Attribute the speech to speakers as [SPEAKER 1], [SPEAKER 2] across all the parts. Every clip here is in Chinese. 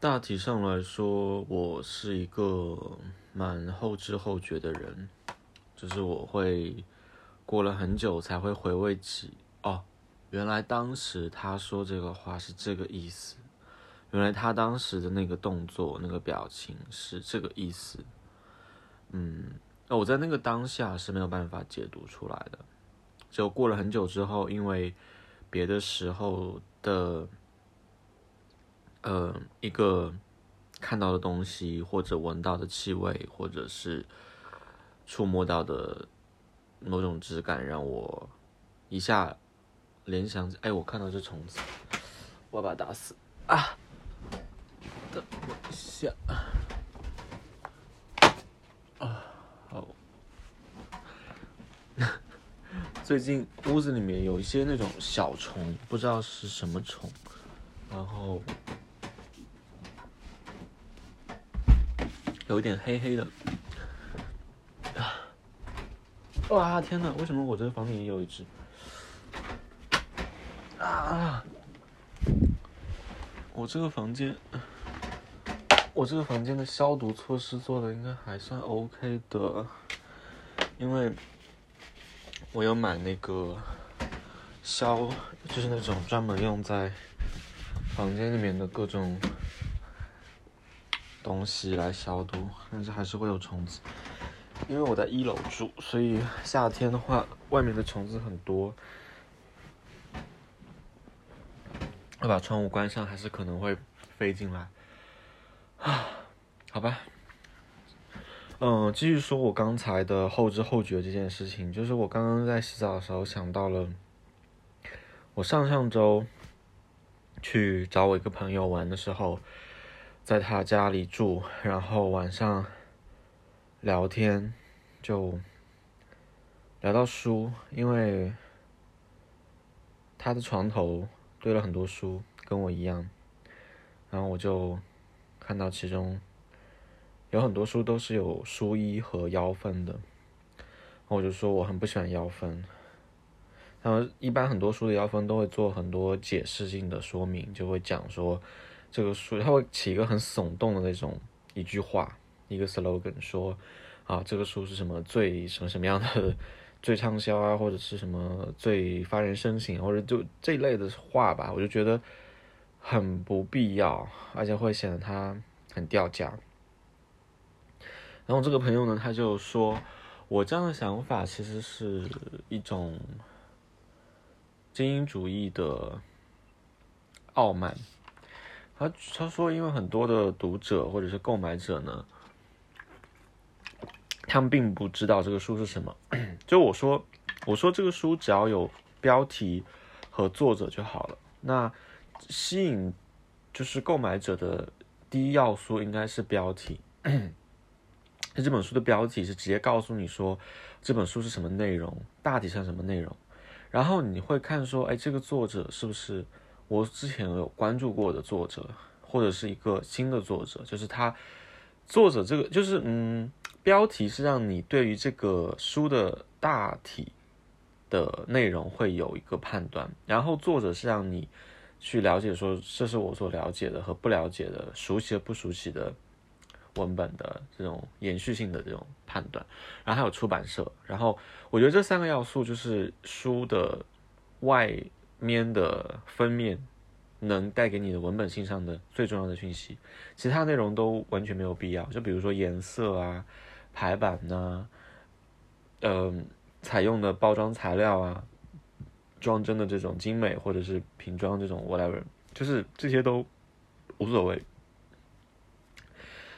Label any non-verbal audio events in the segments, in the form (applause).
[SPEAKER 1] 大体上来说，我是一个蛮后知后觉的人，就是我会过了很久才会回味起，哦，原来当时他说这个话是这个意思，原来他当时的那个动作、那个表情是这个意思。嗯，那我在那个当下是没有办法解读出来的，就过了很久之后，因为别的时候的。呃，一个看到的东西，或者闻到的气味，或者是触摸到的某种质感，让我一下联想起。哎，我看到这虫子，我要把它打死啊！等我一下啊，好。最近屋子里面有一些那种小虫，不知道是什么虫，然后。有一点黑黑的，哇天哪！为什么我这个房间也有一只？啊！我这个房间，我这个房间的消毒措施做的应该还算 OK 的，因为我有买那个消，就是那种专门用在房间里面的各种。东西来消毒，但是还是会有虫子。因为我在一楼住，所以夏天的话，外面的虫子很多。我把窗户关上，还是可能会飞进来。啊，好吧。嗯，继续说我刚才的后知后觉这件事情，就是我刚刚在洗澡的时候想到了，我上上周去找我一个朋友玩的时候。在他家里住，然后晚上聊天，就聊到书，因为他的床头堆了很多书，跟我一样，然后我就看到其中有很多书都是有书衣和腰分的，然后我就说我很不喜欢腰分，然后一般很多书的腰分都会做很多解释性的说明，就会讲说。这个书它会起一个很耸动的那种一句话，一个 slogan 说，啊，这个书是什么最什么什么样的 (laughs) 最畅销啊，或者是什么最发人深省，或者就这一类的话吧，我就觉得很不必要，而且会显得它很掉价。然后这个朋友呢，他就说我这样的想法其实是一种精英主义的傲慢。他他说，因为很多的读者或者是购买者呢，他们并不知道这个书是什么。就我说，我说这个书只要有标题和作者就好了。那吸引就是购买者的第一要素应该是标题。这本书的标题是直接告诉你说这本书是什么内容，大体上什么内容。然后你会看说，哎，这个作者是不是？我之前有关注过的作者，或者是一个新的作者，就是他作者这个就是嗯，标题是让你对于这个书的大体的内容会有一个判断，然后作者是让你去了解说这是我所了解的和不了解的、熟悉和不熟悉的文本的这种延续性的这种判断，然后还有出版社，然后我觉得这三个要素就是书的外。面的封面能带给你的文本性上的最重要的讯息，其他内容都完全没有必要。就比如说颜色啊、排版呐，嗯，采用的包装材料啊、装帧的这种精美或者是瓶装这种 whatever，就是这些都无所谓。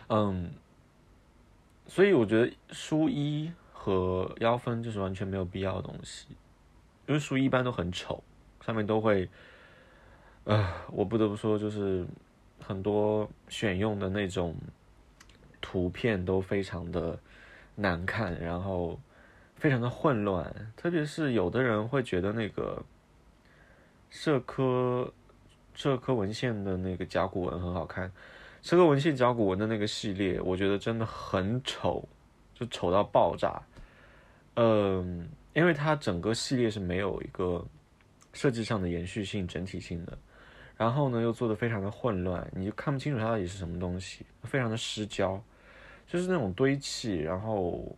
[SPEAKER 1] 嗯，所以我觉得书衣和腰分就是完全没有必要的东西，因为书衣一般都很丑。上面都会，呃，我不得不说，就是很多选用的那种图片都非常的难看，然后非常的混乱，特别是有的人会觉得那个社科社科文献的那个甲骨文很好看，社科文献甲骨文的那个系列，我觉得真的很丑，就丑到爆炸，嗯，因为它整个系列是没有一个。设计上的延续性、整体性的，然后呢又做的非常的混乱，你就看不清楚它到底是什么东西，非常的失焦，就是那种堆砌，然后，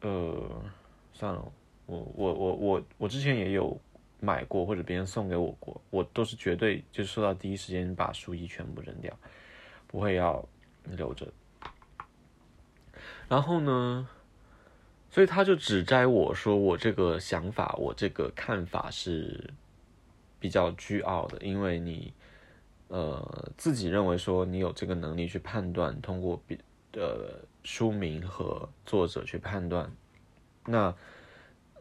[SPEAKER 1] 呃，算了，我我我我我之前也有买过或者别人送给我过，我都是绝对就收到第一时间把书衣全部扔掉，不会要留着。然后呢？所以他就指摘我说我这个想法，我这个看法是比较倨傲的，因为你呃自己认为说你有这个能力去判断，通过比呃书名和作者去判断，那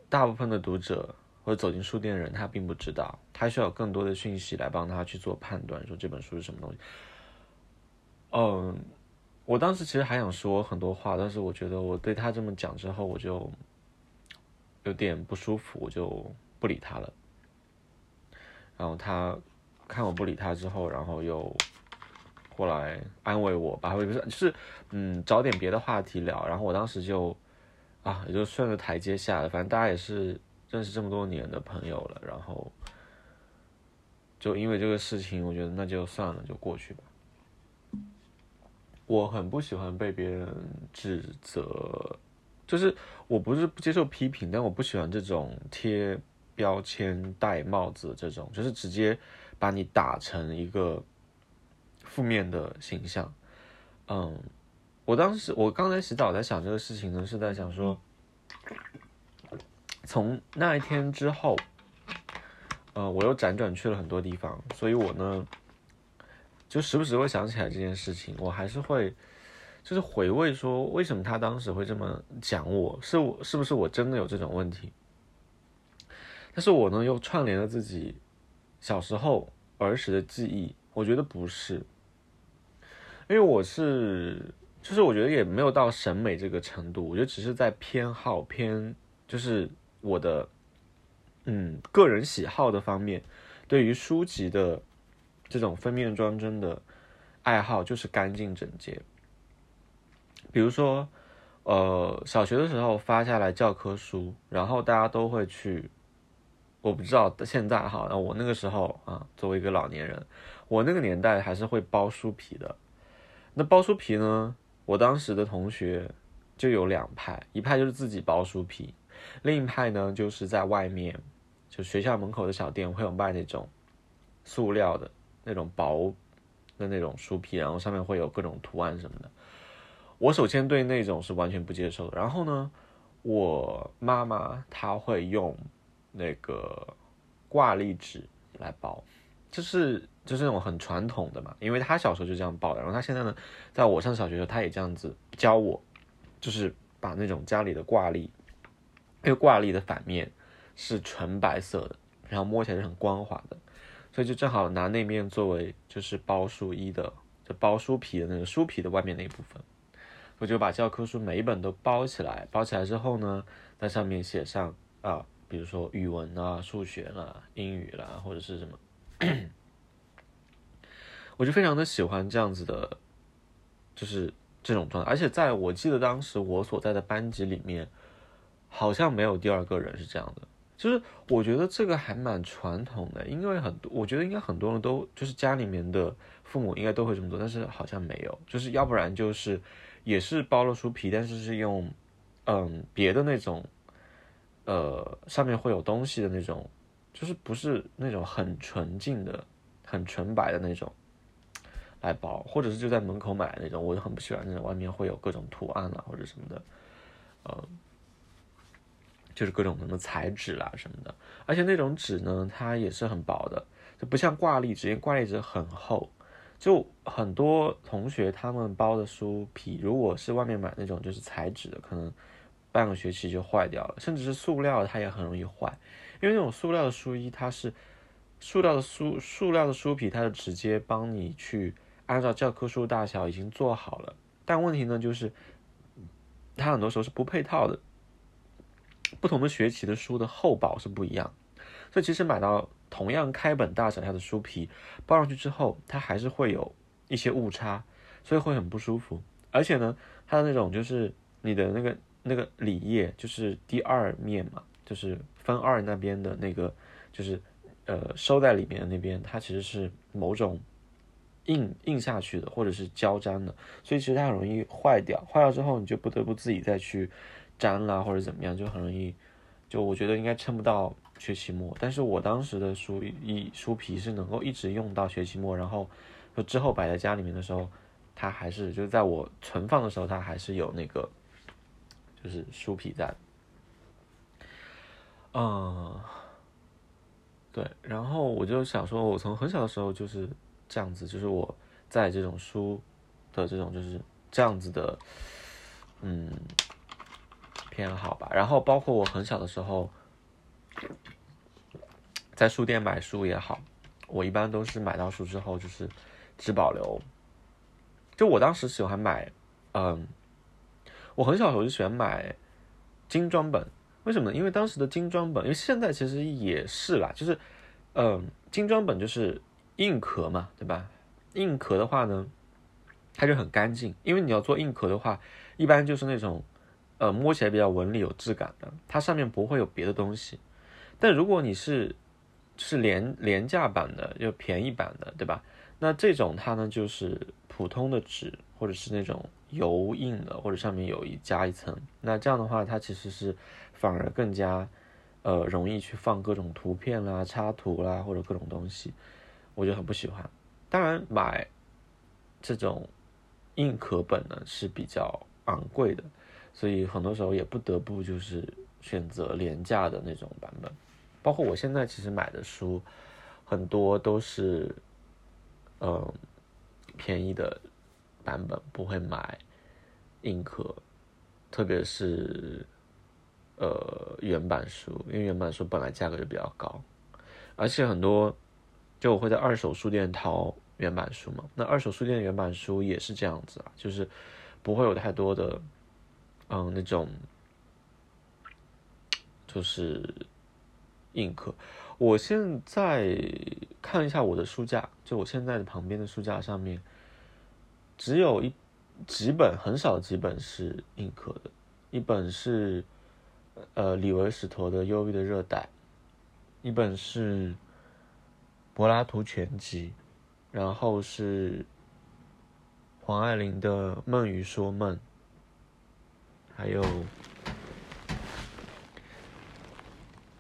[SPEAKER 1] 大部分的读者或者走进书店的人，他并不知道，他需要更多的讯息来帮他去做判断，说这本书是什么东西。嗯。我当时其实还想说很多话，但是我觉得我对他这么讲之后，我就有点不舒服，我就不理他了。然后他看我不理他之后，然后又过来安慰我吧，或者不是，就是嗯，找点别的话题聊。然后我当时就啊，也就顺着台阶下了。反正大家也是认识这么多年的朋友了，然后就因为这个事情，我觉得那就算了，就过去吧。我很不喜欢被别人指责，就是我不是不接受批评，但我不喜欢这种贴标签、戴帽子这种，就是直接把你打成一个负面的形象。嗯，我当时我刚才洗澡在想这个事情呢，是在想说，从那一天之后，呃，我又辗转去了很多地方，所以我呢。就时不时会想起来这件事情，我还是会，就是回味说为什么他当时会这么讲我，是我是不是我真的有这种问题？但是我呢又串联了自己小时候儿时的记忆，我觉得不是，因为我是，就是我觉得也没有到审美这个程度，我觉得只是在偏好偏，就是我的，嗯，个人喜好的方面，对于书籍的。这种封面装帧的爱好就是干净整洁。比如说，呃，小学的时候发下来教科书，然后大家都会去，我不知道现在哈，那我那个时候啊，作为一个老年人，我那个年代还是会包书皮的。那包书皮呢，我当时的同学就有两派，一派就是自己包书皮，另一派呢就是在外面，就学校门口的小店会有卖那种塑料的。那种薄的那种书皮，然后上面会有各种图案什么的。我首先对那种是完全不接受的。然后呢，我妈妈她会用那个挂历纸来包，就是就是那种很传统的嘛，因为她小时候就这样包的。然后她现在呢，在我上小学的时候，她也这样子教我，就是把那种家里的挂历，因为挂历的反面是纯白色的，然后摸起来是很光滑的。所以就正好拿那面作为就是包书衣的，就包书皮的那个书皮的外面那一部分，我就把教科书每一本都包起来，包起来之后呢，在上面写上啊，比如说语文啊、数学啦、英语啦，或者是什么，我就非常的喜欢这样子的，就是这种状态。而且在我记得当时我所在的班级里面，好像没有第二个人是这样的。就是我觉得这个还蛮传统的，因为很多我觉得应该很多人都就是家里面的父母应该都会这么做，但是好像没有，就是要不然就是也是包了书皮，但是是用嗯别的那种呃上面会有东西的那种，就是不是那种很纯净的、很纯白的那种来包，或者是就在门口买那种，我就很不喜欢那种外面会有各种图案啊或者什么的，呃。就是各种什么材质啦什么的，而且那种纸呢，它也是很薄的，就不像挂历纸，因为挂历纸很厚。就很多同学他们包的书皮，如果是外面买那种就是材质的，可能半个学期就坏掉了，甚至是塑料，它也很容易坏。因为那种塑料的书衣，它是塑料的书，塑料的书皮，它是直接帮你去按照教科书大小已经做好了。但问题呢，就是它很多时候是不配套的。不同的学期的书的厚薄是不一样，所以其实买到同样开本大小下的书皮，包上去之后，它还是会有一些误差，所以会很不舒服。而且呢，它的那种就是你的那个那个里页，就是第二面嘛，就是分二那边的那个，就是呃收在里面的那边，它其实是某种印印下去的，或者是胶粘的，所以其实它很容易坏掉。坏掉之后，你就不得不自己再去粘了，或者怎么样，就很容易。就我觉得应该撑不到学期末，但是我当时的书一书皮是能够一直用到学期末，然后就之后摆在家里面的时候，它还是就是在我存放的时候，它还是有那个就是书皮在。嗯，对，然后我就想说，我从很小的时候就是这样子，就是我在这种书的这种就是这样子的，嗯。偏好吧，然后包括我很小的时候，在书店买书也好，我一般都是买到书之后就是只保留。就我当时喜欢买，嗯，我很小的时候就喜欢买精装本，为什么？因为当时的精装本，因为现在其实也是啦，就是，嗯，精装本就是硬壳嘛，对吧？硬壳的话呢，它就很干净，因为你要做硬壳的话，一般就是那种。呃，摸起来比较纹理有质感的，它上面不会有别的东西。但如果你是是廉廉价版的，就便宜版的，对吧？那这种它呢就是普通的纸，或者是那种油印的，或者上面有一加一层。那这样的话，它其实是反而更加呃容易去放各种图片啦、插图啦，或者各种东西，我就很不喜欢。当然，买这种硬壳本呢是比较昂贵的。所以很多时候也不得不就是选择廉价的那种版本，包括我现在其实买的书，很多都是，嗯，便宜的版本，不会买硬壳，特别是，呃，原版书，因为原版书本来价格就比较高，而且很多，就我会在二手书店淘原版书嘛，那二手书店的原版书也是这样子啊，就是不会有太多的。嗯，那种就是硬壳。我现在看一下我的书架，就我现在的旁边的书架上面，只有一几本，很少几本是硬壳的。一本是呃李维史陀的《忧郁的热带》，一本是柏拉图全集，然后是黄爱玲的《梦与说梦》。还有，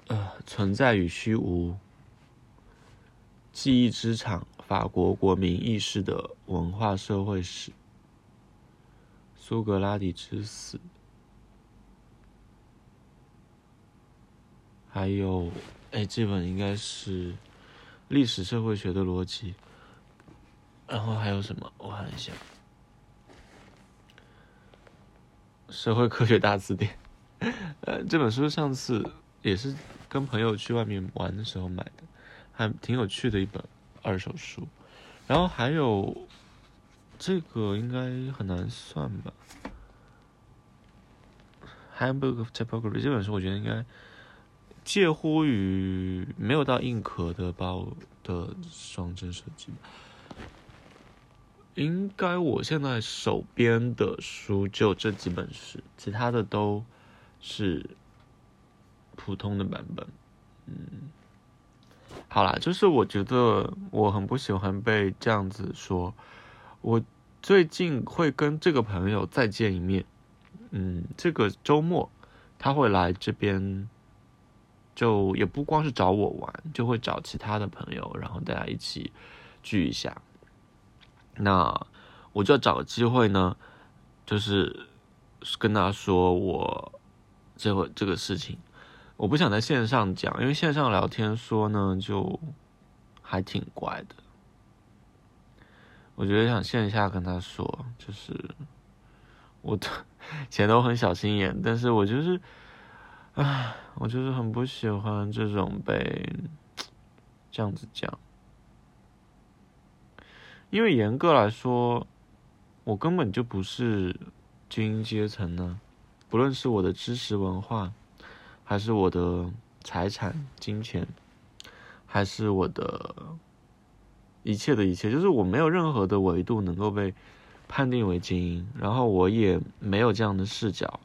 [SPEAKER 1] 呃，存在与虚无，记忆之场，法国国民意识的文化社会史，苏格拉底之死，还有，哎，这本应该是历史社会学的逻辑，然后还有什么？我看一下。社会科学大字典，(laughs) 呃，这本书上次也是跟朋友去外面玩的时候买的，还挺有趣的一本二手书。然后还有这个应该很难算吧，《Handbook of Typography》这本书我觉得应该介乎于没有到硬壳的包的双针设计。应该我现在手边的书就这几本是，其他的都是普通的版本。嗯，好啦，就是我觉得我很不喜欢被这样子说。我最近会跟这个朋友再见一面。嗯，这个周末他会来这边，就也不光是找我玩，就会找其他的朋友，然后大家一起聚一下。那我就要找个机会呢，就是跟他说我这会这个事情，我不想在线上讲，因为线上聊天说呢就还挺怪的。我觉得想线下跟他说，就是我的前都很小心眼，但是我就是，唉，我就是很不喜欢这种被这样子讲。因为严格来说，我根本就不是精英阶层呢，不论是我的知识文化，还是我的财产金钱，还是我的一切的一切，就是我没有任何的维度能够被判定为精英，然后我也没有这样的视角，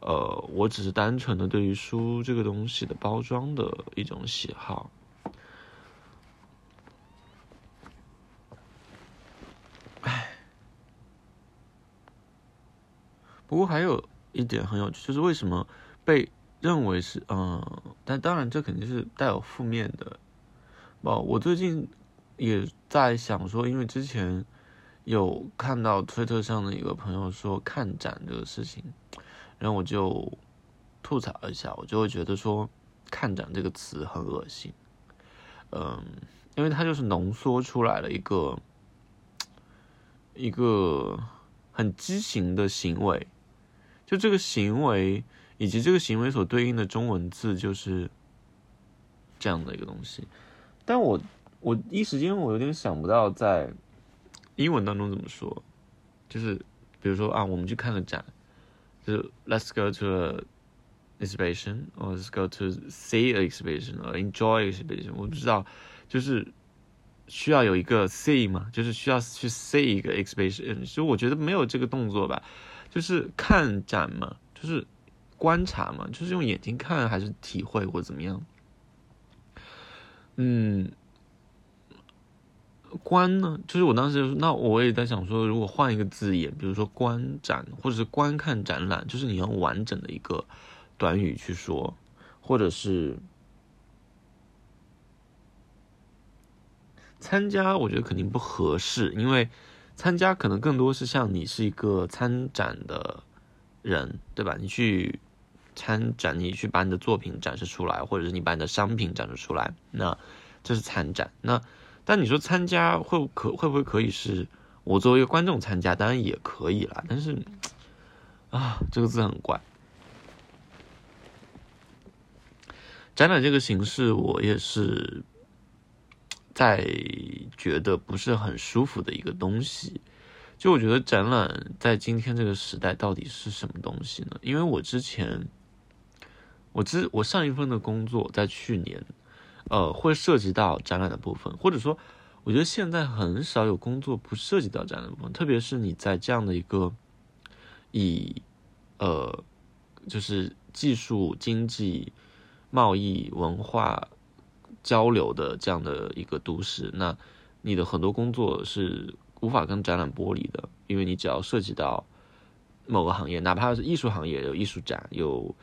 [SPEAKER 1] 呃，我只是单纯的对于书这个东西的包装的一种喜好。不过还有一点很有趣，就是为什么被认为是嗯，但当然这肯定是带有负面的。哦，我最近也在想说，因为之前有看到推特上的一个朋友说看展这个事情，然后我就吐槽一下，我就会觉得说看展这个词很恶心。嗯，因为它就是浓缩出来了一个一个很畸形的行为，就这个行为以及这个行为所对应的中文字就是这样的一个东西。但我我一时间我有点想不到在英文当中怎么说，就是比如说啊，我们去看个展，就是 Let's go to exhibition or let's go to see a exhibition or enjoy exhibition，我不知道，就是需要有一个 see 嘛，就是需要去 see 一个 exhibition，所以我觉得没有这个动作吧，就是看展嘛，就是观察嘛，就是用眼睛看还是体会或怎么样。嗯，观呢，就是我当时那我也在想说，如果换一个字眼，比如说观展或者是观看展览，就是你用完整的一个短语去说，或者是参加，我觉得肯定不合适，因为参加可能更多是像你是一个参展的人，对吧？你去。参展，你去把你的作品展示出来，或者是你把你的商品展示出来，那这是参展。那但你说参加会可会不会可以是我作为一个观众参加？当然也可以啦。但是啊，这个字很怪。展览这个形式，我也是在觉得不是很舒服的一个东西。就我觉得展览在今天这个时代到底是什么东西呢？因为我之前。我之我上一份的工作在去年，呃，会涉及到展览的部分，或者说，我觉得现在很少有工作不涉及到展览部分，特别是你在这样的一个以呃，就是技术、经济、贸易、文化交流的这样的一个都市，那你的很多工作是无法跟展览剥离的，因为你只要涉及到某个行业，哪怕是艺术行业，有艺术展有。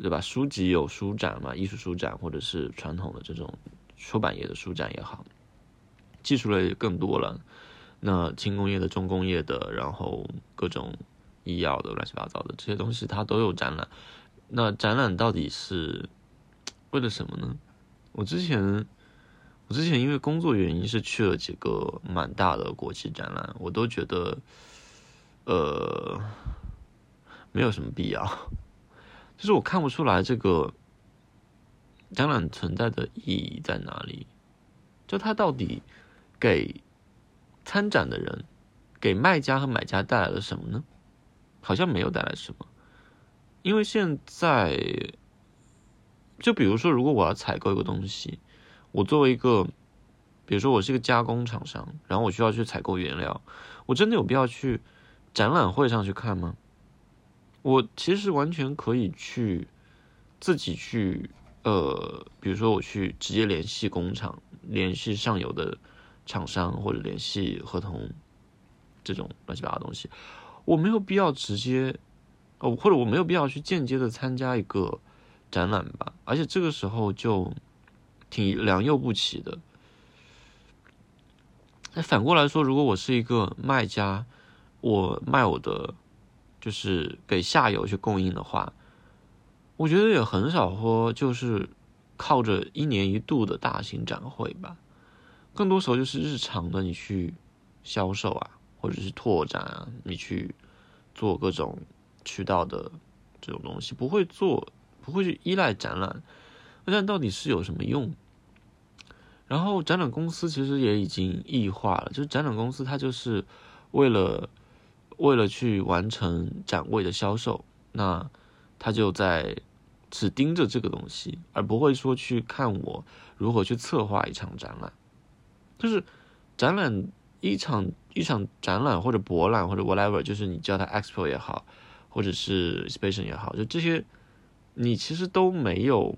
[SPEAKER 1] 对吧？书籍有书展嘛，艺术书展，或者是传统的这种出版业的书展也好，技术类更多了。那轻工业的、重工业的，然后各种医药的、乱七八糟的这些东西，它都有展览。那展览到底是为了什么呢？我之前，我之前因为工作原因是去了几个蛮大的国际展览，我都觉得，呃，没有什么必要。(laughs) 就是我看不出来这个展览存在的意义在哪里，就它到底给参展的人、给卖家和买家带来了什么呢？好像没有带来什么，因为现在，就比如说，如果我要采购一个东西，我作为一个，比如说我是一个加工厂商，然后我需要去采购原料，我真的有必要去展览会上去看吗？我其实完全可以去自己去，呃，比如说我去直接联系工厂，联系上游的厂商，或者联系合同这种乱七八糟东西，我没有必要直接，哦，或者我没有必要去间接的参加一个展览吧。而且这个时候就挺良莠不齐的。那反过来说，如果我是一个卖家，我卖我的。就是给下游去供应的话，我觉得也很少说就是靠着一年一度的大型展会吧，更多时候就是日常的你去销售啊，或者是拓展啊，你去做各种渠道的这种东西，不会做，不会去依赖展览，那到底是有什么用？然后展览公司其实也已经异化了，就是展览公司它就是为了。为了去完成展位的销售，那他就在只盯着这个东西，而不会说去看我如何去策划一场展览。就是展览一场一场展览或者博览或者 whatever，就是你叫它 expo 也好，或者是 exhibition 也好，就这些你其实都没有，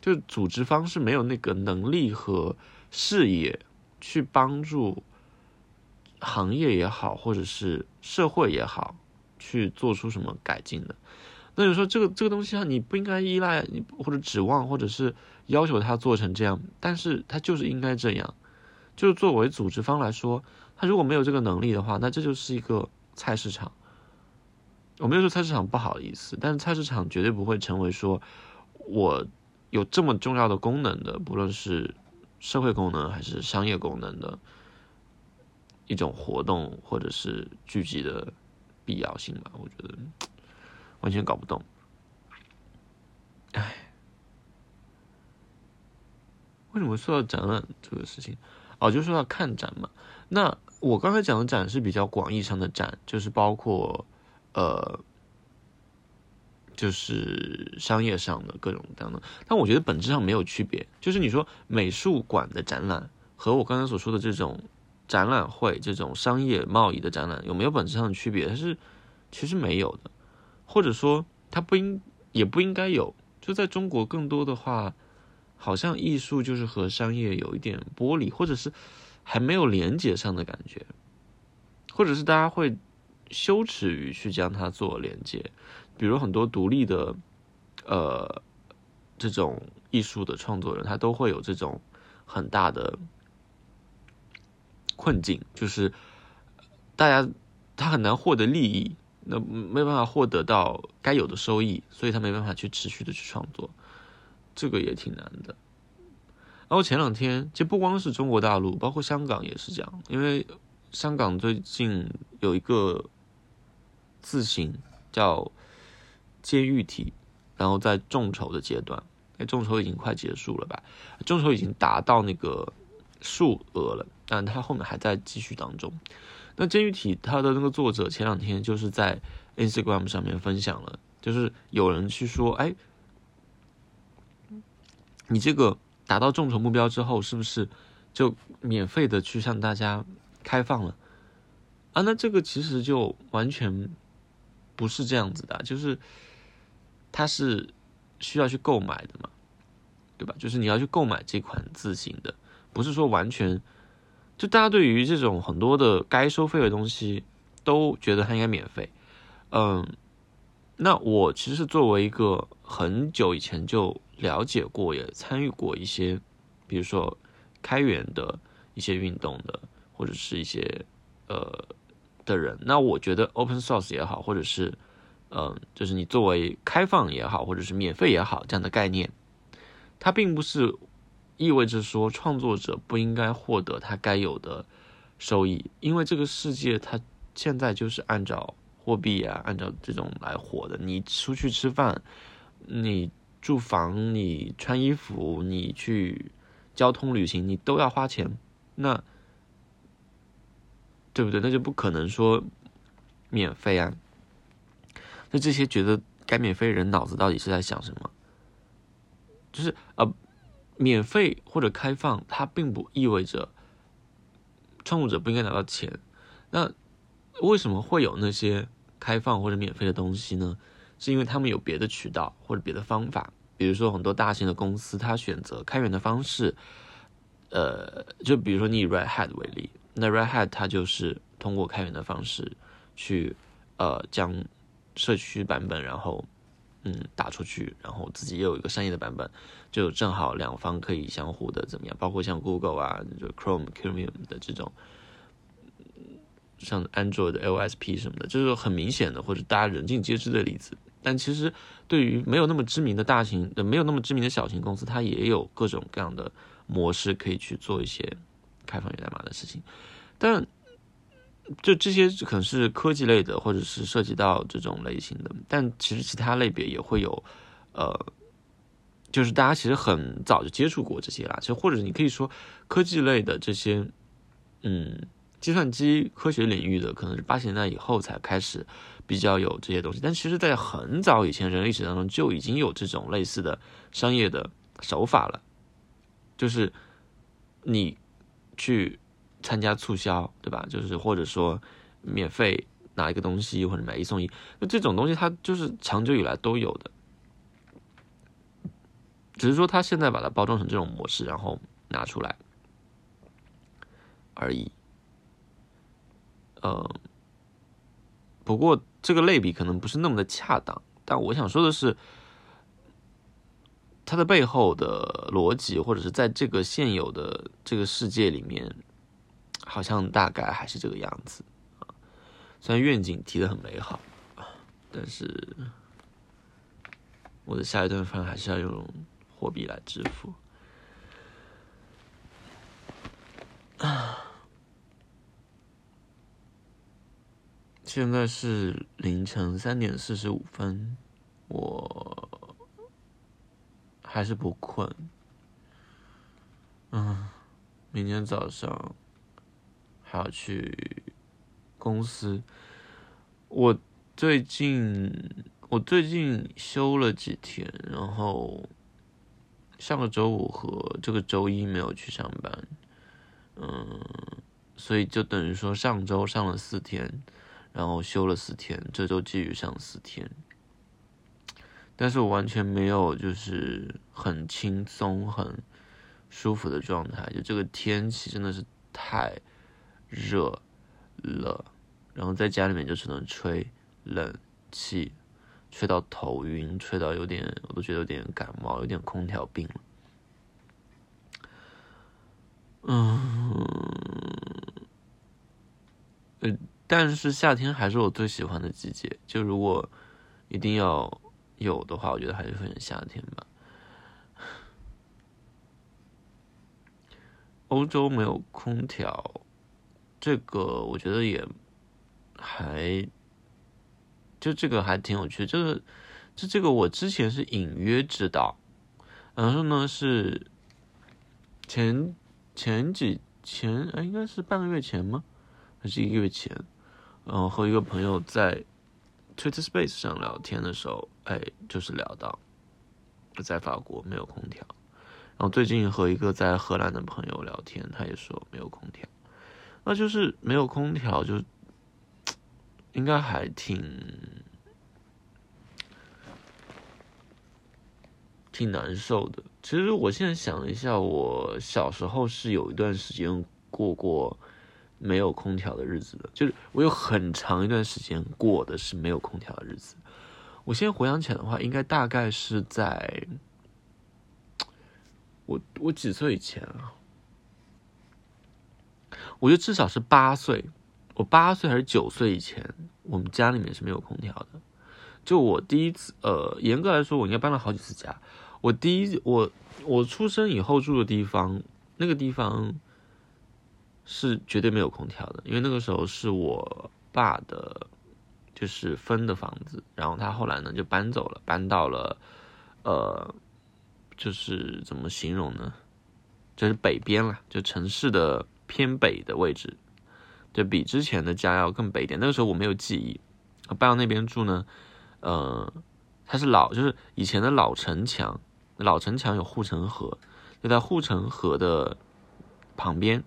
[SPEAKER 1] 就组织方是没有那个能力和视野去帮助。行业也好，或者是社会也好，去做出什么改进的。那就说这个这个东西啊，你不应该依赖你或者指望或者是要求他做成这样，但是他就是应该这样。就是作为组织方来说，他如果没有这个能力的话，那这就是一个菜市场。我没有说菜市场不好意思，但是菜市场绝对不会成为说我有这么重要的功能的，不论是社会功能还是商业功能的一种活动或者是聚集的必要性吧？我觉得完全搞不懂。哎，为什么说到展览这个事情？哦，就说到看展嘛。那我刚才讲的展是比较广义上的展，就是包括。呃，就是商业上的各种等等，但我觉得本质上没有区别。就是你说美术馆的展览和我刚才所说的这种展览会、这种商业贸易的展览有没有本质上的区别？它是其实没有的，或者说它不应也不应该有。就在中国，更多的话，好像艺术就是和商业有一点剥离，或者是还没有连接上的感觉，或者是大家会。羞耻于去将它做连接，比如很多独立的，呃，这种艺术的创作人，他都会有这种很大的困境，就是大家他很难获得利益，那没办法获得到该有的收益，所以他没办法去持续的去创作，这个也挺难的。然后前两天，其实不光是中国大陆，包括香港也是这样，因为香港最近有一个。字形叫监狱体，然后在众筹的阶段，哎，众筹已经快结束了吧？众筹已经达到那个数额了，但它后面还在继续当中。那监狱体它的那个作者前两天就是在 Instagram 上面分享了，就是有人去说，哎，你这个达到众筹目标之后，是不是就免费的去向大家开放了？啊，那这个其实就完全。不是这样子的，就是它是需要去购买的嘛，对吧？就是你要去购买这款自行的，不是说完全就大家对于这种很多的该收费的东西都觉得它应该免费。嗯，那我其实作为一个很久以前就了解过也参与过一些，比如说开源的一些运动的，或者是一些呃。的人，那我觉得 open source 也好，或者是，嗯，就是你作为开放也好，或者是免费也好，这样的概念，它并不是意味着说创作者不应该获得他该有的收益，因为这个世界它现在就是按照货币啊，按照这种来活的。你出去吃饭，你住房，你穿衣服，你去交通旅行，你都要花钱，那。对不对？那就不可能说免费啊。那这些觉得该免费人脑子到底是在想什么？就是呃，免费或者开放，它并不意味着创作者不应该拿到钱。那为什么会有那些开放或者免费的东西呢？是因为他们有别的渠道或者别的方法。比如说很多大型的公司，它选择开源的方式。呃，就比如说你以 Red Hat 为例。那 Red Hat 它就是通过开源的方式去呃将社区版本然后嗯打出去，然后自己也有一个商业的版本，就正好两方可以相互的怎么样？包括像 Google 啊，就 Chrome、Chromium 的这种，像 Android 的 LSP 什么的，就是很明显的或者大家人尽皆知的例子。但其实对于没有那么知名的大型的、没有那么知名的小型公司，它也有各种各样的模式可以去做一些。开放源代码的事情，但就这些可能是科技类的，或者是涉及到这种类型的。但其实其他类别也会有，呃，就是大家其实很早就接触过这些啦。其实或者你可以说科技类的这些，嗯，计算机科学领域的，可能是八十年代以后才开始比较有这些东西。但其实，在很早以前人类历史当中就已经有这种类似的商业的手法了，就是你。去参加促销，对吧？就是或者说免费拿一个东西，或者买一送一，那这种东西它就是长久以来都有的，只是说他现在把它包装成这种模式，然后拿出来而已。呃，不过这个类比可能不是那么的恰当。但我想说的是，它的背后的逻辑，或者是在这个现有的这个世界里面，好像大概还是这个样子啊。虽然愿景提的很美好但是我的下一顿饭还是要用货币来支付。啊，现在是凌晨三点四十五分，我还是不困。嗯，明天早上还要去公司。我最近我最近休了几天，然后上个周五和这个周一没有去上班。嗯，所以就等于说上周上了四天，然后休了四天，这周继续上四天。但是我完全没有就是很轻松、很舒服的状态，就这个天气真的是太热了，然后在家里面就只能吹冷气，吹到头晕，吹到有点，我都觉得有点感冒，有点空调病了。嗯，呃，但是夏天还是我最喜欢的季节。就如果一定要有的话，我觉得还是选夏天吧。(laughs) 欧洲没有空调，这个我觉得也还，就这个还挺有趣。这个，就这个我之前是隐约知道，然后呢是前。前几前哎，应该是半个月前吗？还是一个月前？然后和一个朋友在 Twitter Space 上聊天的时候，哎，就是聊到在法国没有空调。然后最近和一个在荷兰的朋友聊天，他也说没有空调。那就是没有空调，就应该还挺。挺难受的。其实我现在想一下，我小时候是有一段时间过过没有空调的日子的，就是我有很长一段时间过的是没有空调的日子。我现在回想起来的话，应该大概是在我我几岁以前啊？我觉得至少是八岁，我八岁还是九岁以前，我们家里面是没有空调的。就我第一次，呃，严格来说，我应该搬了好几次家。我第一我我出生以后住的地方，那个地方是绝对没有空调的，因为那个时候是我爸的，就是分的房子，然后他后来呢就搬走了，搬到了呃，就是怎么形容呢？就是北边了，就城市的偏北的位置，就比之前的家要更北一点。那个时候我没有记忆，搬到那边住呢，呃，它是老，就是以前的老城墙。老城墙有护城河，就在护城河的旁边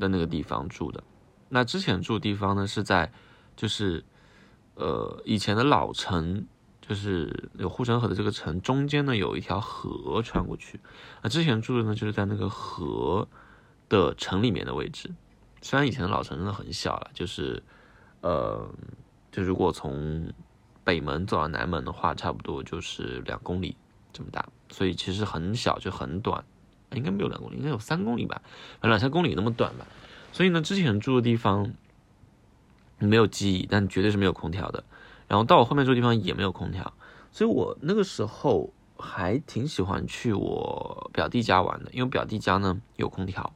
[SPEAKER 1] 的那个地方住的。那之前住的地方呢，是在就是呃以前的老城，就是有护城河的这个城中间呢有一条河穿过去。那之前住的呢就是在那个河的城里面的位置。虽然以前的老城真的很小了，就是呃就如果从北门走到南门的话，差不多就是两公里。这么大，所以其实很小，就很短，应该没有两公里，应该有三公里吧，反正两三公里那么短吧。所以呢，之前住的地方没有记忆，但绝对是没有空调的。然后到我后面住的地方也没有空调，所以我那个时候还挺喜欢去我表弟家玩的，因为表弟家呢有空调。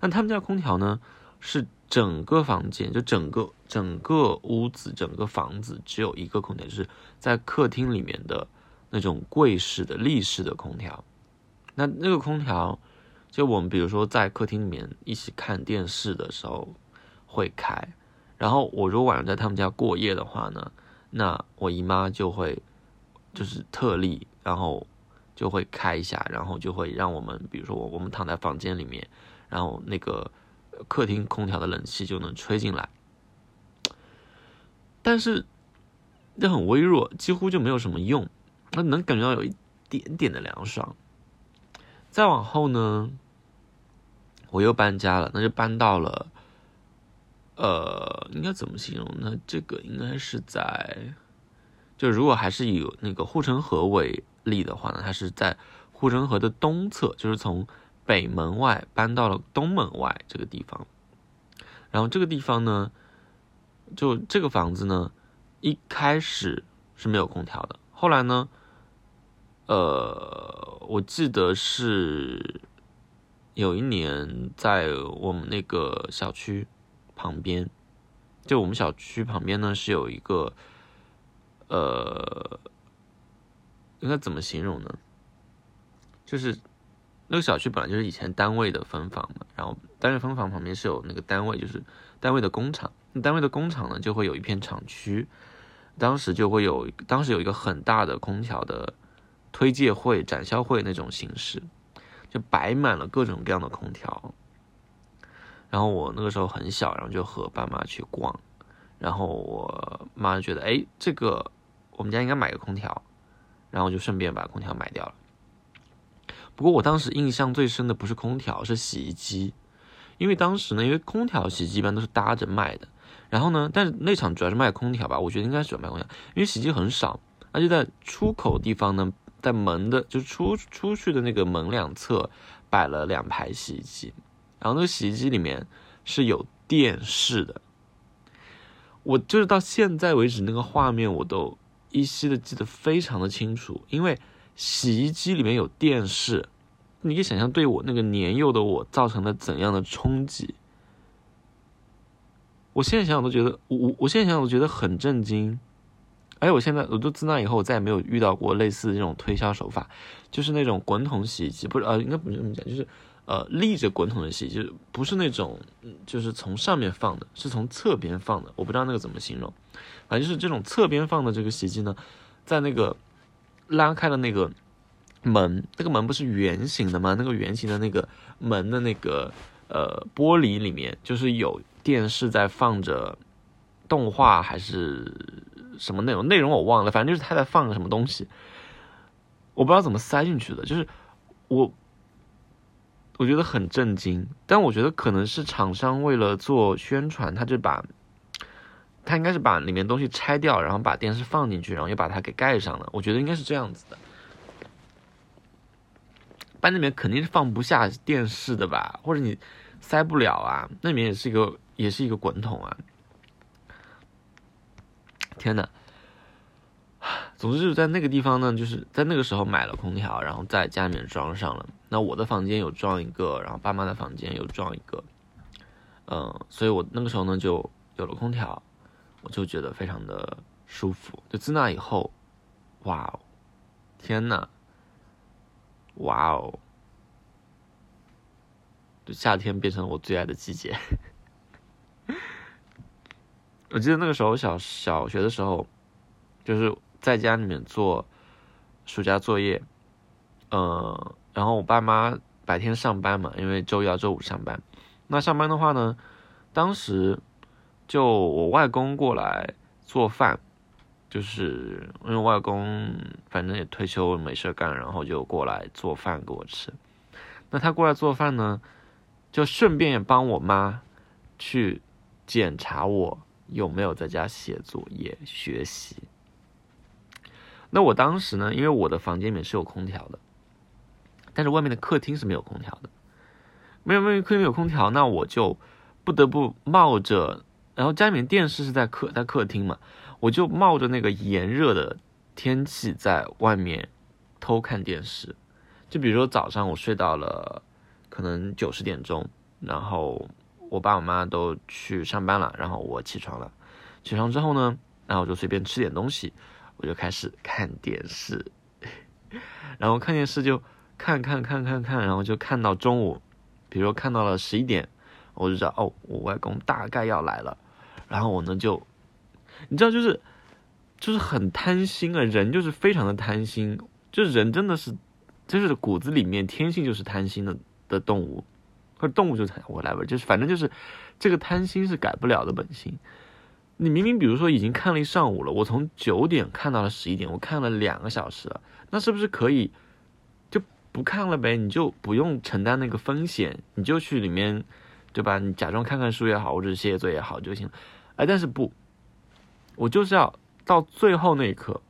[SPEAKER 1] 那他们家空调呢是整个房间，就整个整个屋子、整个房子只有一个空调，就是在客厅里面的。那种柜式的立式的空调，那那个空调，就我们比如说在客厅里面一起看电视的时候会开，然后我如果晚上在他们家过夜的话呢，那我姨妈就会就是特例，然后就会开一下，然后就会让我们比如说我我们躺在房间里面，然后那个客厅空调的冷气就能吹进来，但是就很微弱，几乎就没有什么用。那能感觉到有一点点的凉爽。再往后呢，我又搬家了，那就搬到了，呃，应该怎么形容呢？这个应该是在，就如果还是以那个护城河为例的话呢，它是在护城河的东侧，就是从北门外搬到了东门外这个地方。然后这个地方呢，就这个房子呢，一开始是没有空调的，后来呢，呃，我记得是有一年在我们那个小区。旁边，就我们小区旁边呢，是有一个，呃，应该怎么形容呢？就是那个小区本来就是以前单位的分房嘛，然后单位分房旁边是有那个单位，就是单位的工厂。单位的工厂呢，就会有一片厂区，当时就会有，当时有一个很大的空调的推介会、展销会那种形式，就摆满了各种各样的空调。然后我那个时候很小，然后就和爸妈去逛，然后我妈觉得，哎，这个我们家应该买个空调，然后就顺便把空调买掉了。不过我当时印象最深的不是空调，是洗衣机，因为当时呢，因为空调、洗衣机一般都是搭着卖的，然后呢，但是那场主要是卖空调吧，我觉得应该是有卖空调，因为洗衣机很少，而且在出口地方呢，在门的就出出去的那个门两侧摆了两排洗衣机。然后那个洗衣机里面是有电视的，我就是到现在为止那个画面我都依稀的记得非常的清楚，因为洗衣机里面有电视，你可以想象对我那个年幼的我造成了怎样的冲击。我现在想想都觉得，我我我现在想想都觉得很震惊，而且我现在我都自那以后我再也没有遇到过类似这种推销手法，就是那种滚筒洗衣机，不是呃应该不是这么讲，就是。呃，立着滚筒的洗衣机，不是那种，就是从上面放的，是从侧边放的。我不知道那个怎么形容，反正就是这种侧边放的这个洗衣机呢，在那个拉开的那个门，那个门不是圆形的吗？那个圆形的那个门的那个呃玻璃里面，就是有电视在放着动画还是什么内容？内容我忘了，反正就是他在放什么东西，我不知道怎么塞进去的，就是我。我觉得很震惊，但我觉得可能是厂商为了做宣传，他就把，他应该是把里面东西拆掉，然后把电视放进去，然后又把它给盖上了。我觉得应该是这样子的，班里面肯定是放不下电视的吧，或者你塞不了啊，那里面也是一个也是一个滚筒啊，天呐！总之就是在那个地方呢，就是在那个时候买了空调，然后在家里面装上了。那我的房间有装一个，然后爸妈的房间有装一个，嗯，所以我那个时候呢就有了空调，我就觉得非常的舒服。就自那以后，哇哦，天呐，哇哦，就夏天变成了我最爱的季节。我记得那个时候小小学的时候，就是。在家里面做暑假作业，嗯，然后我爸妈白天上班嘛，因为周一到周五上班。那上班的话呢，当时就我外公过来做饭，就是因为外公反正也退休没事干，然后就过来做饭给我吃。那他过来做饭呢，就顺便也帮我妈去检查我有没有在家写作业学习。那我当时呢，因为我的房间里面是有空调的，但是外面的客厅是没有空调的，没有没有客厅有空调，那我就不得不冒着，然后家里面电视是在客在客厅嘛，我就冒着那个炎热的天气在外面偷看电视，就比如说早上我睡到了可能九十点钟，然后我爸我妈都去上班了，然后我起床了，起床之后呢，然后我就随便吃点东西。我就开始看电视，(laughs) 然后看电视就看看看看看，然后就看到中午，比如说看到了十一点，我就知道哦，我外公大概要来了，然后我呢就，你知道就是就是很贪心啊，人就是非常的贪心，就人真的是就是骨子里面天性就是贪心的的动物，或者动物就我来吧，就是反正就是这个贪心是改不了的本性。你明明比如说已经看了一上午了，我从九点看到了十一点，我看了两个小时了，那是不是可以就不看了呗？你就不用承担那个风险，你就去里面，对吧？你假装看看书也好，或者写写作业也好就行了。哎，但是不，我就是要到最后那一刻，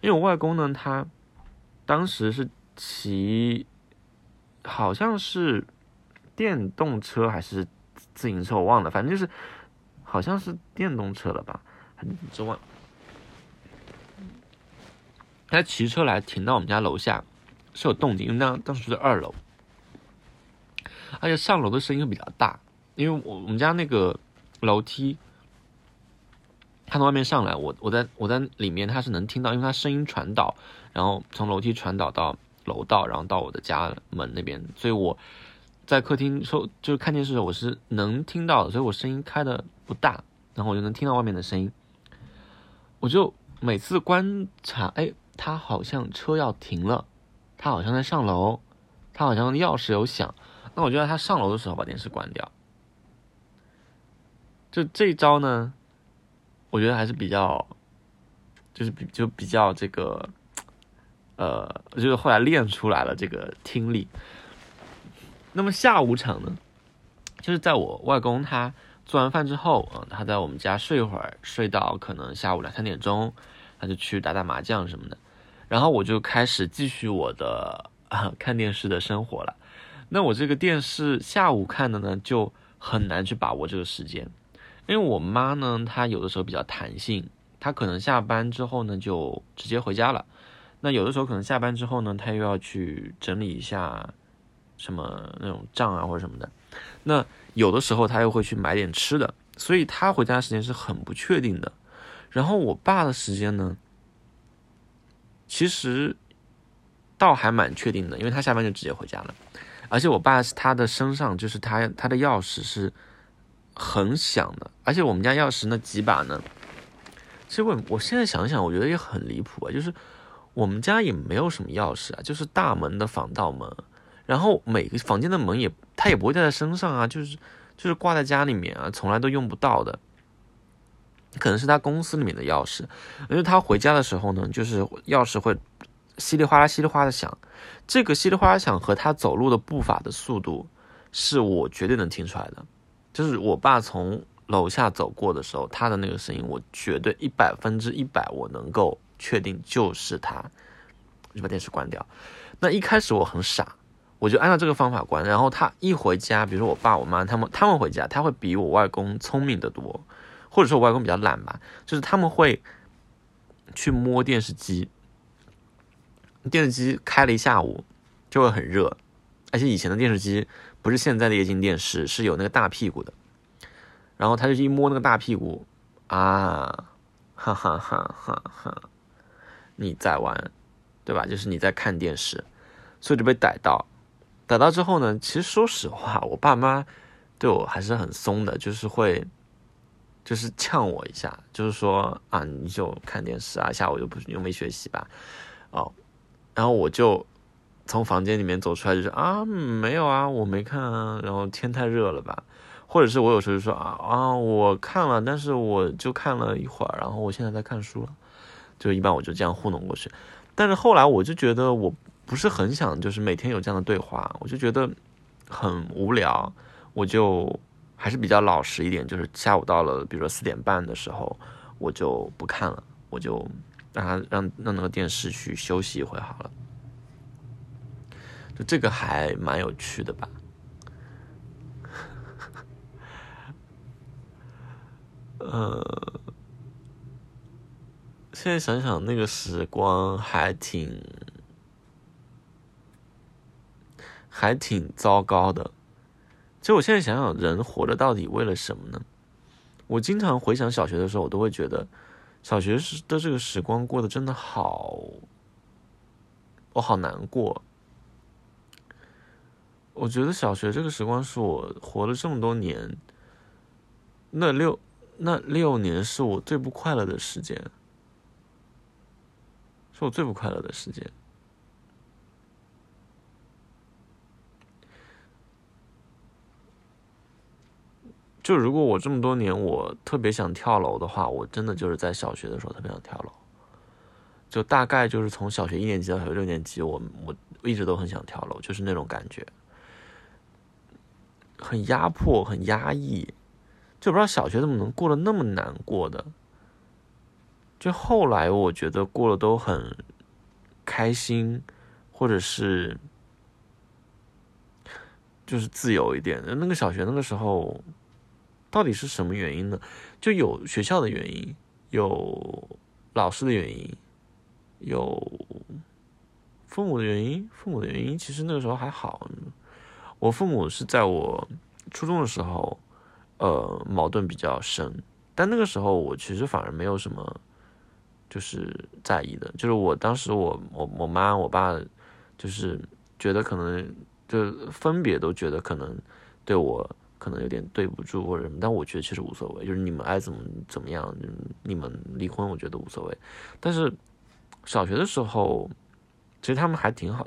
[SPEAKER 1] 因为我外公呢，他当时是骑，好像是电动车还是自行车，我忘了，反正就是好像是电动车了吧，还是怎么？他骑车来停到我们家楼下，是有动静，因为当当时在二楼，而且上楼的声音比较大，因为我我们家那个楼梯，他从外面上来，我我在我在里面，他是能听到，因为他声音传导，然后从楼梯传导到楼道，然后到我的家门那边，所以我在客厅说就是看电视，我是能听到的，所以我声音开的不大，然后我就能听到外面的声音，我就每次观察，哎。他好像车要停了，他好像在上楼，他好像钥匙有响，那我就在他上楼的时候把电视关掉。就这一招呢，我觉得还是比较，就是比就比较这个，呃，就是后来练出来了这个听力。那么下午场呢，就是在我外公他做完饭之后，嗯，他在我们家睡一会儿，睡到可能下午两三点钟，他就去打打麻将什么的。然后我就开始继续我的啊看电视的生活了。那我这个电视下午看的呢，就很难去把握这个时间，因为我妈呢，她有的时候比较弹性，她可能下班之后呢就直接回家了。那有的时候可能下班之后呢，她又要去整理一下什么那种账啊或者什么的。那有的时候她又会去买点吃的，所以她回家时间是很不确定的。然后我爸的时间呢？其实，倒还蛮确定的，因为他下班就直接回家了，而且我爸他的身上就是他他的钥匙是很响的，而且我们家钥匙那几把呢，其实我我现在想想，我觉得也很离谱啊，就是我们家也没有什么钥匙啊，就是大门的防盗门，然后每个房间的门也他也不会带在身上啊，就是就是挂在家里面啊，从来都用不到的。可能是他公司里面的钥匙，因为他回家的时候呢，就是钥匙会稀里哗啦、稀里哗啦的响。这个稀里哗啦响和他走路的步伐的速度，是我绝对能听出来的。就是我爸从楼下走过的时候，他的那个声音，我绝对一百分之一百，我能够确定就是他。就把电视关掉。那一开始我很傻，我就按照这个方法关。然后他一回家，比如说我爸、我妈他们，他们回家，他会比我外公聪明的多。或者说，我外公比较懒吧，就是他们会去摸电视机，电视机开了一下午就会很热，而且以前的电视机不是现在的液晶电视，是有那个大屁股的，然后他就一摸那个大屁股，啊，哈哈哈哈哈，你在玩，对吧？就是你在看电视，所以就被逮到，逮到之后呢，其实说实话，我爸妈对我还是很松的，就是会。就是呛我一下，就是说啊，你就看电视啊，下午又不又没学习吧，哦，然后我就从房间里面走出来，就说啊，没有啊，我没看啊，然后天太热了吧，或者是我有时候就说啊啊，我看了，但是我就看了一会儿，然后我现在在看书了，就一般我就这样糊弄过去，但是后来我就觉得我不是很想，就是每天有这样的对话，我就觉得很无聊，我就。还是比较老实一点，就是下午到了，比如说四点半的时候，我就不看了，我就让他让让那个电视去休息一会好了。就这个还蛮有趣的吧？(laughs) 呃，现在想想那个时光还挺还挺糟糕的。其实我现在想想，人活着到底为了什么呢？我经常回想小学的时候，我都会觉得，小学时的这个时光过得真的好，我好难过。我觉得小学这个时光是我活了这么多年，那六那六年是我最不快乐的时间，是我最不快乐的时间。就如果我这么多年我特别想跳楼的话，我真的就是在小学的时候特别想跳楼，就大概就是从小学一年级到小学六年级，我我一直都很想跳楼，就是那种感觉，很压迫，很压抑，就不知道小学怎么能过得那么难过的。就后来我觉得过得都很开心，或者是就是自由一点。那个小学那个时候，到底是什么原因呢？就有学校的原因，有老师的原因，有父母的原因。父母的原因其实那个时候还好，我父母是在我初中的时候，呃，矛盾比较深，但那个时候我其实反而没有什么。就是在意的，就是我当时我我我妈我爸，就是觉得可能就分别都觉得可能对我可能有点对不住或者什么，但我觉得其实无所谓，就是你们爱怎么怎么样，你们离婚我觉得无所谓。但是小学的时候，其实他们还挺好，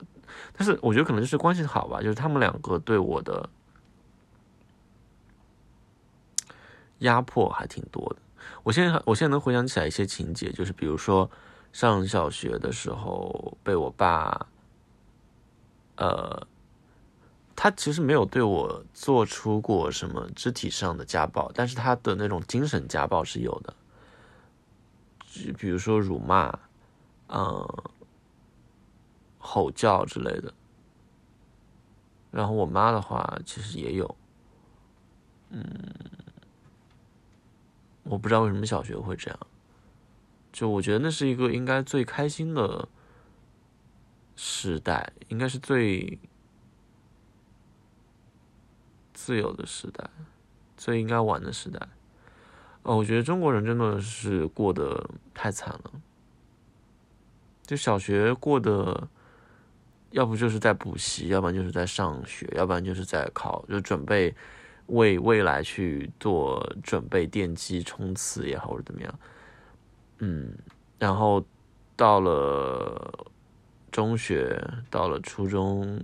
[SPEAKER 1] 但是我觉得可能就是关系好吧，就是他们两个对我的压迫还挺多的。我现在我现在能回想起来一些情节，就是比如说上小学的时候被我爸，呃，他其实没有对我做出过什么肢体上的家暴，但是他的那种精神家暴是有的，就比如说辱骂，嗯，吼叫之类的。然后我妈的话其实也有，嗯。我不知道为什么小学会这样，就我觉得那是一个应该最开心的时代，应该是最自由的时代，最应该玩的时代。哦，我觉得中国人真的是过得太惨了，就小学过的，要不就是在补习，要不然就是在上学，要不然就是在考，就准备。为未来去做准备，奠基冲刺也好，或者怎么样，嗯，然后到了中学，到了初中，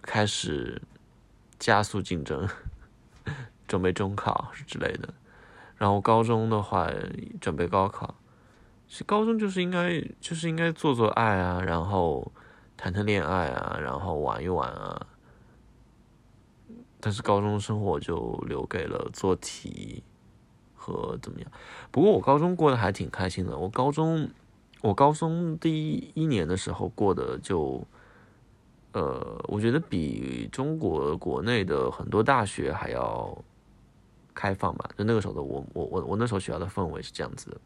[SPEAKER 1] 开始加速竞争，(laughs) 准备中考之类的，然后高中的话准备高考，其实高中就是应该就是应该做做爱啊，然后谈谈恋爱啊，然后玩一玩啊。但是高中生活就留给了做题和怎么样。不过我高中过得还挺开心的。我高中，我高中第一年的时候过得就，呃，我觉得比中国国内的很多大学还要开放吧。就那个时候的我，我我我那时候学校的氛围是这样子的，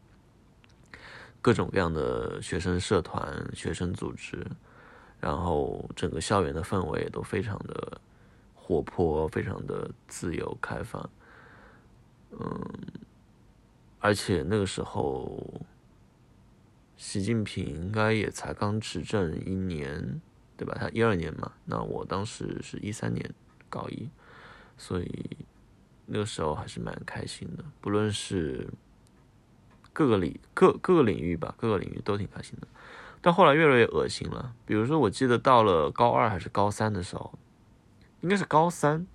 [SPEAKER 1] 各种各样的学生社团、学生组织，然后整个校园的氛围也都非常的。活泼，非常的自由开放，嗯，而且那个时候，习近平应该也才刚执政一年，对吧？他一二年嘛，那我当时是一三年高一，所以那个时候还是蛮开心的，不论是各个领各各个领域吧，各个领域都挺开心的。但后来越来越恶心了，比如说，我记得到了高二还是高三的时候。应该是高三，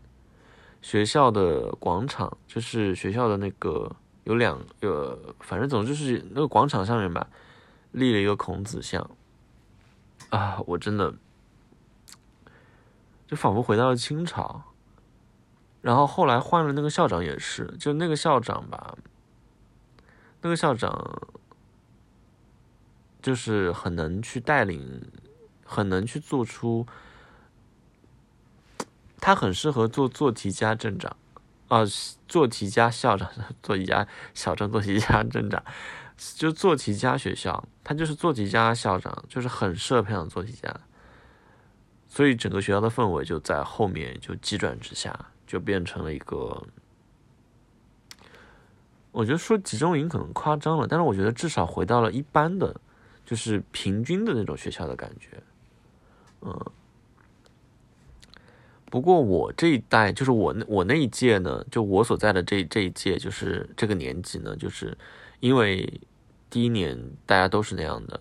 [SPEAKER 1] 学校的广场就是学校的那个有两个，反正总之是那个广场上面吧，立了一个孔子像，啊，我真的就仿佛回到了清朝。然后后来换了那个校长也是，就那个校长吧，那个校长就是很能去带领，很能去做出。他很适合做做题家镇长，啊，做题家校长，(laughs) 做题家小镇做题家镇长，就做题家学校，他就是做题家校长，就是很适合培养做题家，所以整个学校的氛围就在后面就急转直下，就变成了一个，我觉得说集中营可能夸张了，但是我觉得至少回到了一般的，就是平均的那种学校的感觉，嗯。不过我这一代，就是我那我那一届呢，就我所在的这这一届，就是这个年纪呢，就是因为第一年大家都是那样的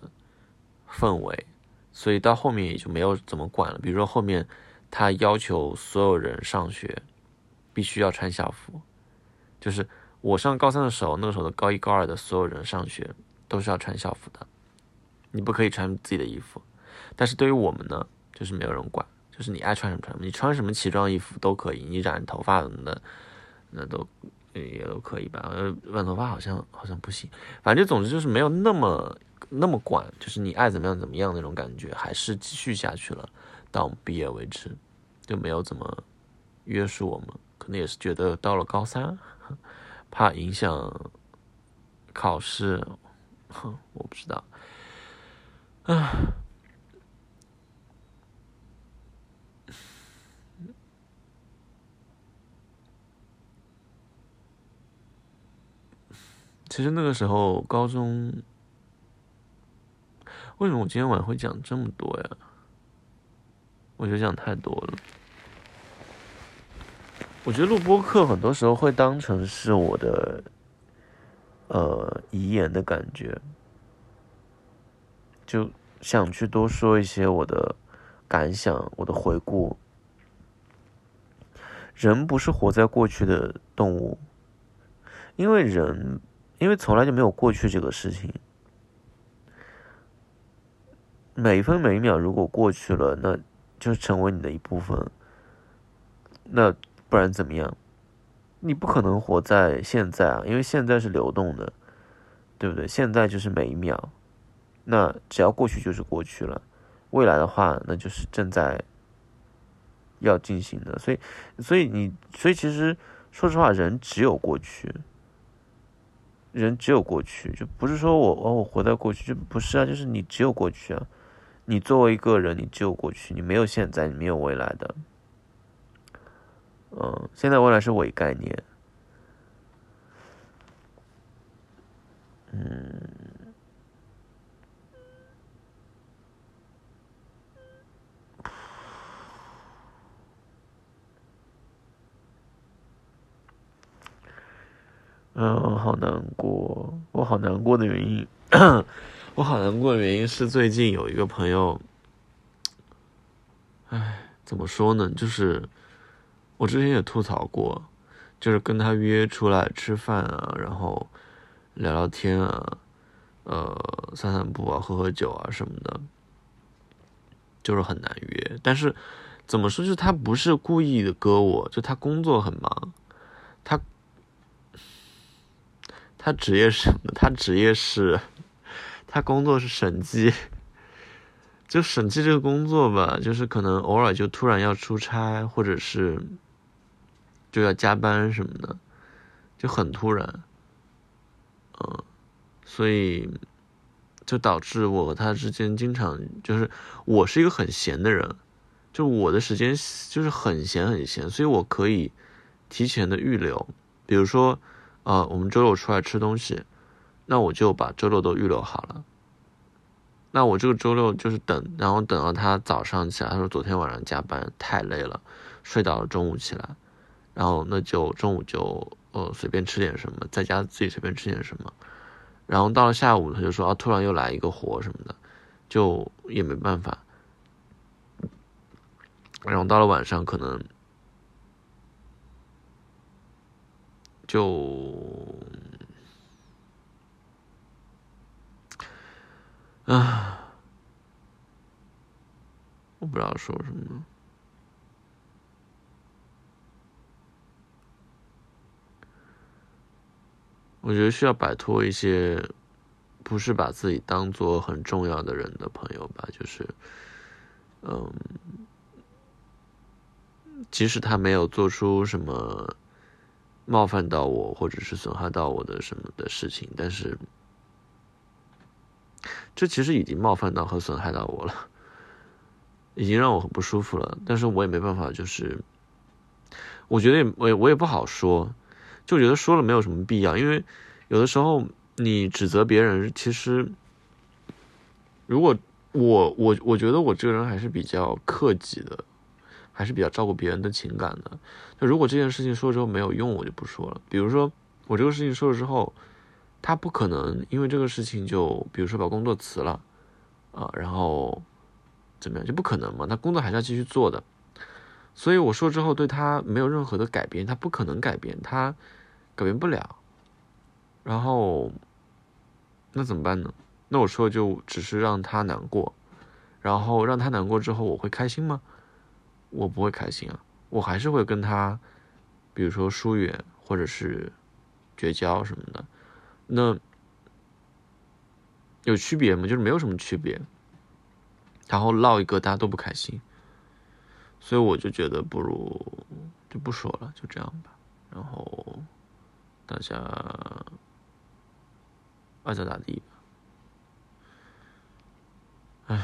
[SPEAKER 1] 氛围，所以到后面也就没有怎么管了。比如说后面他要求所有人上学必须要穿校服，就是我上高三的时候，那个时候的高一高二的所有人上学都是要穿校服的，你不可以穿自己的衣服。但是对于我们呢，就是没有人管。就是你爱穿什么穿什么，你穿什么奇装异服都可以，你染头发什么的，那都也都可以吧。呃，染头发好像好像不行，反正总之就是没有那么那么管，就是你爱怎么样怎么样那种感觉，还是继续下去了，到我们毕业为止，就没有怎么约束我们。可能也是觉得到了高三，(laughs) 怕影响考试，哼，(laughs) 我不知道，啊。其实那个时候高中，为什么我今天晚上会讲这么多呀？我觉得讲太多了。我觉得录播课很多时候会当成是我的，呃，遗言的感觉，就想去多说一些我的感想、我的回顾。人不是活在过去的动物，因为人。因为从来就没有过去这个事情，每一分每一秒如果过去了，那就成为你的一部分。那不然怎么样？你不可能活在现在啊，因为现在是流动的，对不对？现在就是每一秒，那只要过去就是过去了，未来的话那就是正在要进行的。所以，所以你，所以其实说实话，人只有过去。人只有过去，就不是说我哦，我活在过去，就不是啊，就是你只有过去啊。你作为一个人，你只有过去，你没有现在，你没有未来的。嗯，现在未来是伪概念。嗯。嗯，好难过。我好难过的原因，(coughs) 我好难过的原因是最近有一个朋友，唉，怎么说呢？就是我之前也吐槽过，就是跟他约出来吃饭啊，然后聊聊天啊，呃，散散步啊，喝喝酒啊什么的，就是很难约。但是怎么说，就是他不是故意的割我，就他工作很忙，他。他职业是什么？(laughs) 他职业是，他工作是审计。就审计这个工作吧，就是可能偶尔就突然要出差，或者是就要加班什么的，就很突然。嗯，所以就导致我和他之间经常就是，我是一个很闲的人，就我的时间就是很闲很闲，所以我可以提前的预留，比如说。啊，我们周六出来吃东西，那我就把周六都预留好了。那我这个周六就是等，然后等到他早上起来，他说昨天晚上加班太累了，睡到了中午起来，然后那就中午就呃随便吃点什么，在家自己随便吃点什么，然后到了下午他就说啊突然又来一个活什么的，就也没办法，然后到了晚上可能。就啊，我不知道说什么。我觉得需要摆脱一些不是把自己当做很重要的人的朋友吧，就是，嗯，即使他没有做出什么。冒犯到我，或者是损害到我的什么的事情，但是这其实已经冒犯到和损害到我了，已经让我很不舒服了。但是我也没办法，就是我觉得也我我也不好说，就觉得说了没有什么必要，因为有的时候你指责别人，其实如果我我我觉得我这个人还是比较克己的。还是比较照顾别人的情感的。如果这件事情说了之后没有用，我就不说了。比如说我这个事情说了之后，他不可能因为这个事情就，比如说把工作辞了，啊，然后怎么样就不可能嘛？他工作还是要继续做的。所以我说之后对他没有任何的改变，他不可能改变，他改变不了。然后那怎么办呢？那我说就只是让他难过，然后让他难过之后，我会开心吗？我不会开心啊，我还是会跟他，比如说疏远，或者是绝交什么的，那有区别吗？就是没有什么区别。然后唠一个大家都不开心，所以我就觉得不如就不说了，就这样吧。然后大家爱咋咋地吧。唉。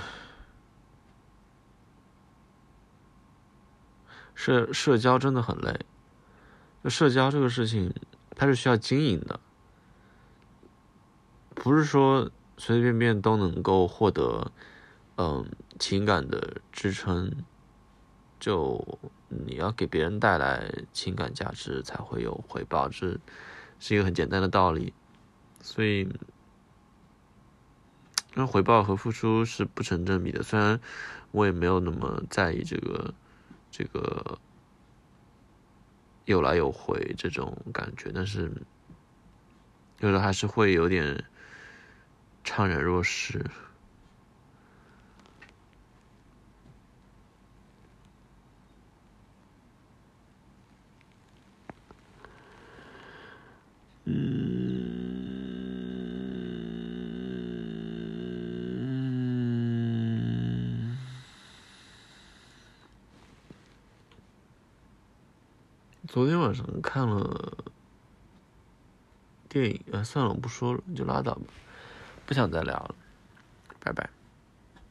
[SPEAKER 1] 社社交真的很累，就社交这个事情，它是需要经营的，不是说随随便便都能够获得，嗯，情感的支撑。就你要给别人带来情感价值，才会有回报，这是一个很简单的道理。所以，那回报和付出是不成正比的。虽然我也没有那么在意这个。这个有来有回这种感觉，但是有的还是会有点怅然若失。嗯昨天晚上看了电影，呃，算了，我不说了，就拉倒吧，不想再聊了，拜拜。